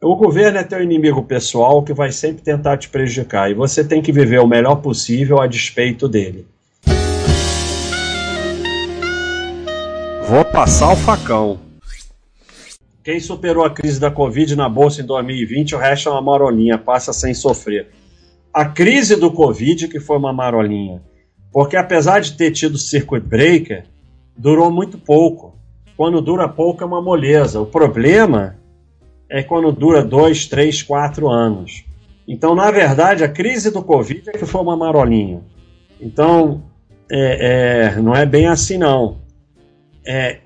O governo é teu inimigo pessoal que vai sempre tentar te prejudicar e você tem que viver o melhor possível a despeito dele. Vou passar o facão. Quem superou a crise da Covid na bolsa em 2020, o resto é uma marolinha, passa sem sofrer. A crise do Covid que foi uma marolinha, porque apesar de ter tido circuit breaker, durou muito pouco. Quando dura pouco é uma moleza. O problema é quando dura dois, três, quatro anos. Então, na verdade, a crise do Covid é que foi uma marolinha. Então, é, é, não é bem assim não. É,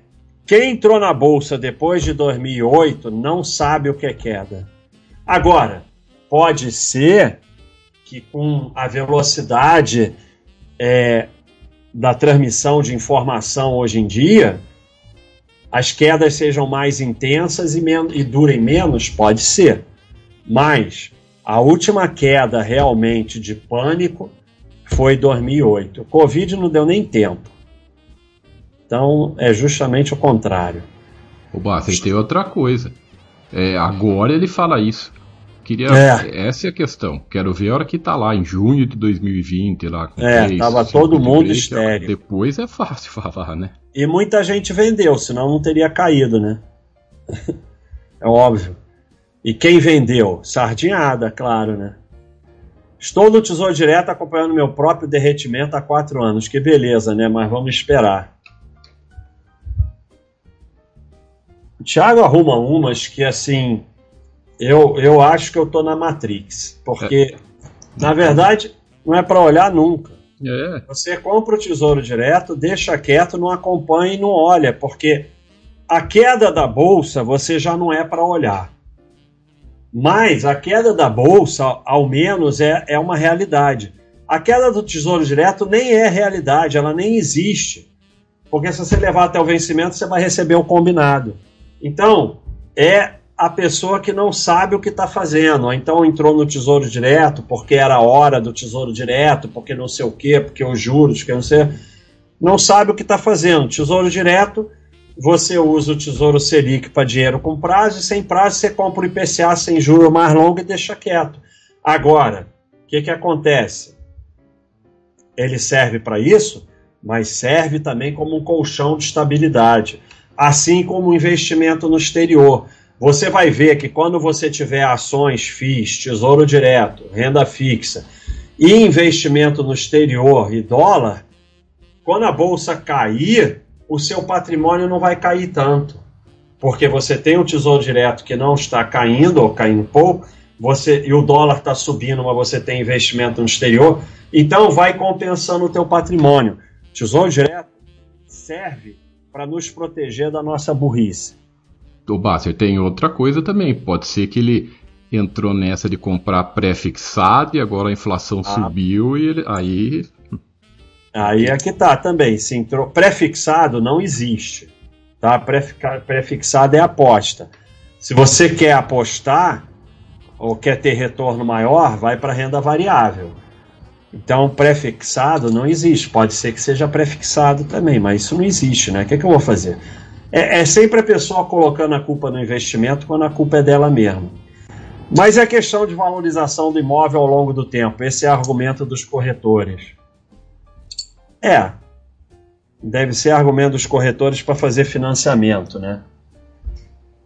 quem entrou na bolsa depois de 2008 não sabe o que é queda. Agora, pode ser que com a velocidade é, da transmissão de informação hoje em dia, as quedas sejam mais intensas e, e durem menos? Pode ser. Mas a última queda realmente de pânico foi 2008. O Covid não deu nem tempo. Então é justamente o contrário. O Bassi tem outra coisa. É, agora ele fala isso. Queria, é. Essa é a questão. Quero ver a hora que tá lá, em junho de 2020, lá. Com é, 3, tava todo mundo break, estéreo. Depois é fácil falar, né? E muita gente vendeu, senão não teria caído, né? é óbvio. E quem vendeu? Sardinhada, claro, né? Estou no Tesouro Direto acompanhando meu próprio derretimento há quatro anos. Que beleza, né? Mas vamos esperar. O Thiago arruma umas que, assim, eu, eu acho que eu tô na Matrix. Porque, é. na verdade, não é para olhar nunca. É. Você compra o tesouro direto, deixa quieto, não acompanha e não olha, porque a queda da bolsa você já não é para olhar. Mas a queda da bolsa, ao menos, é, é uma realidade. A queda do tesouro direto nem é realidade, ela nem existe. Porque se você levar até o vencimento, você vai receber o combinado. Então, é a pessoa que não sabe o que está fazendo. Então entrou no Tesouro Direto porque era a hora do Tesouro Direto, porque não sei o quê, porque os juros, que não sei. Não sabe o que está fazendo. Tesouro Direto, você usa o Tesouro Selic para dinheiro com prazo, e sem prazo você compra o IPCA sem juro mais longo e deixa quieto. Agora, o que, que acontece? Ele serve para isso, mas serve também como um colchão de estabilidade assim como o investimento no exterior. Você vai ver que quando você tiver ações, FIIs, tesouro direto, renda fixa e investimento no exterior e dólar, quando a bolsa cair, o seu patrimônio não vai cair tanto. Porque você tem um tesouro direto que não está caindo ou caindo pouco, você, e o dólar está subindo, mas você tem investimento no exterior, então vai compensando o teu patrimônio. Tesouro direto serve para nos proteger da nossa burrice. O Basser tem outra coisa também. Pode ser que ele entrou nessa de comprar pré-fixado e agora a inflação ah. subiu e ele, aí. Aí é que tá também. Se entrou pré-fixado não existe, tá? Pré-fixado é aposta. Se você quer apostar ou quer ter retorno maior, vai para renda variável. Então, prefixado não existe. Pode ser que seja prefixado também, mas isso não existe, né? O que, é que eu vou fazer? É, é, sempre a pessoa colocando a culpa no investimento quando a culpa é dela mesma. Mas é questão de valorização do imóvel ao longo do tempo. Esse é argumento dos corretores. É. Deve ser argumento dos corretores para fazer financiamento, né?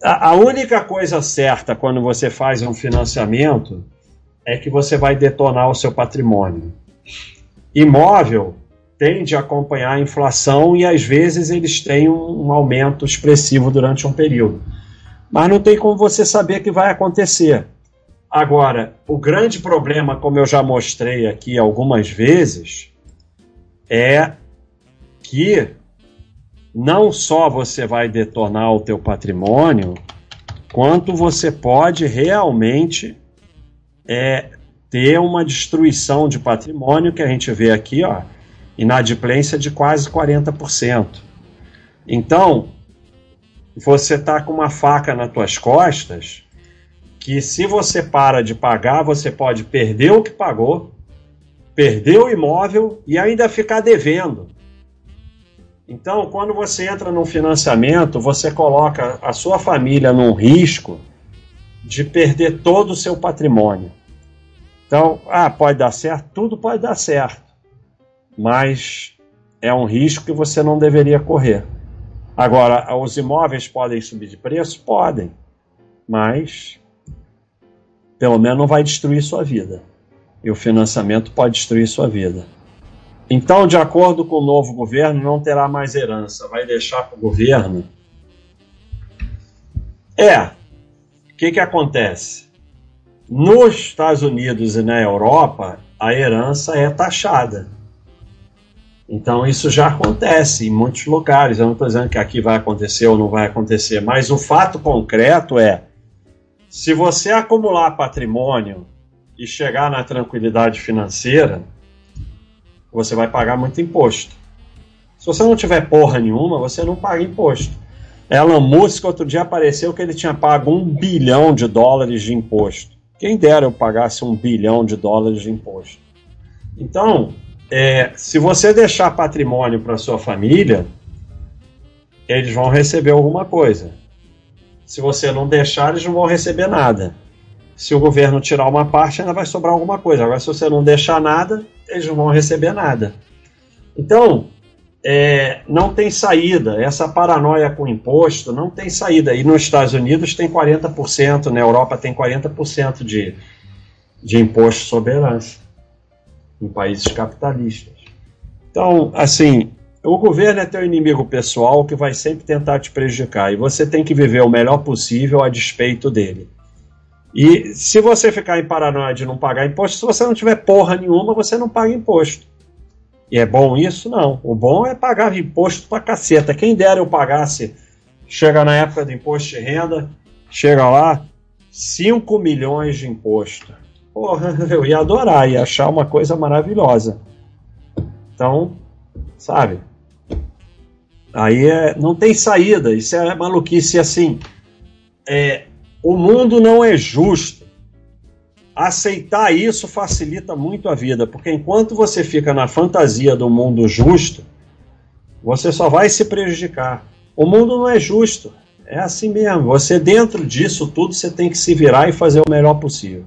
A, a única coisa certa quando você faz um financiamento é que você vai detonar o seu patrimônio. Imóvel tende a acompanhar a inflação e às vezes eles têm um, aumento expressivo durante um período. Mas não tem como você saber que vai acontecer. Agora, o grande problema, como eu já mostrei aqui algumas vezes, é que não só você vai detonar o teu patrimônio, quanto você pode realmente é ter uma destruição de patrimônio que a gente vê aqui, ó, inadimplência de quase 40%. Então, você está com uma faca nas tuas costas que se você para de pagar, você pode perder o que pagou, perder o imóvel e ainda ficar devendo. Então, quando você entra num financiamento, você coloca a sua família num risco de perder todo o seu patrimônio. Então, ah, pode dar certo? Tudo pode dar certo. Mas é um risco que você não deveria correr. Agora, os imóveis podem subir de preço? Podem. Mas, pelo menos, não vai destruir sua vida. E o financiamento pode destruir sua vida. Então, de acordo com o novo governo, não terá mais herança. Vai deixar para o governo. É. O que, que acontece? Nos Estados Unidos e na Europa, a herança é taxada. Então, isso já acontece em muitos lugares. Eu não estou dizendo que aqui vai acontecer ou não vai acontecer, mas o fato concreto é: se você acumular patrimônio e chegar na tranquilidade financeira, você vai pagar muito imposto. Se você não tiver porra nenhuma, você não paga imposto. Elon Musk outro dia apareceu que ele tinha pago um bilhão de dólares de imposto. Quem dera eu pagasse um bilhão de dólares de imposto. Então, é, se você deixar patrimônio para sua família, eles vão receber alguma coisa. Se você não deixar, eles não vão receber nada. Se o governo tirar uma parte, ainda vai sobrar alguma coisa. Agora, se você não deixar nada, eles não vão receber nada. Então, é, não tem saída. Essa paranoia com imposto não tem saída. E nos Estados Unidos tem 40%, na Europa tem 40% de, de imposto sobre herança, em países capitalistas. Então, assim, o governo é teu inimigo pessoal que vai sempre tentar te prejudicar. E você tem que viver o melhor possível a despeito dele. E se você ficar em paranoia de não pagar imposto, se você não tiver porra nenhuma, você não paga imposto. E é bom isso? Não. O bom é pagar imposto pra caceta. Quem dera eu pagasse, chega na época do imposto de renda, chega lá, 5 milhões de imposto. Porra, eu ia adorar, ia achar uma coisa maravilhosa. Então, sabe? Aí é, não tem saída, isso é maluquice assim. É, o mundo não é justo. Aceitar isso facilita muito a vida, porque enquanto você fica na fantasia do mundo justo, você só vai se prejudicar. O mundo não é justo. É assim mesmo. Você dentro disso tudo você tem que se virar e fazer o melhor possível.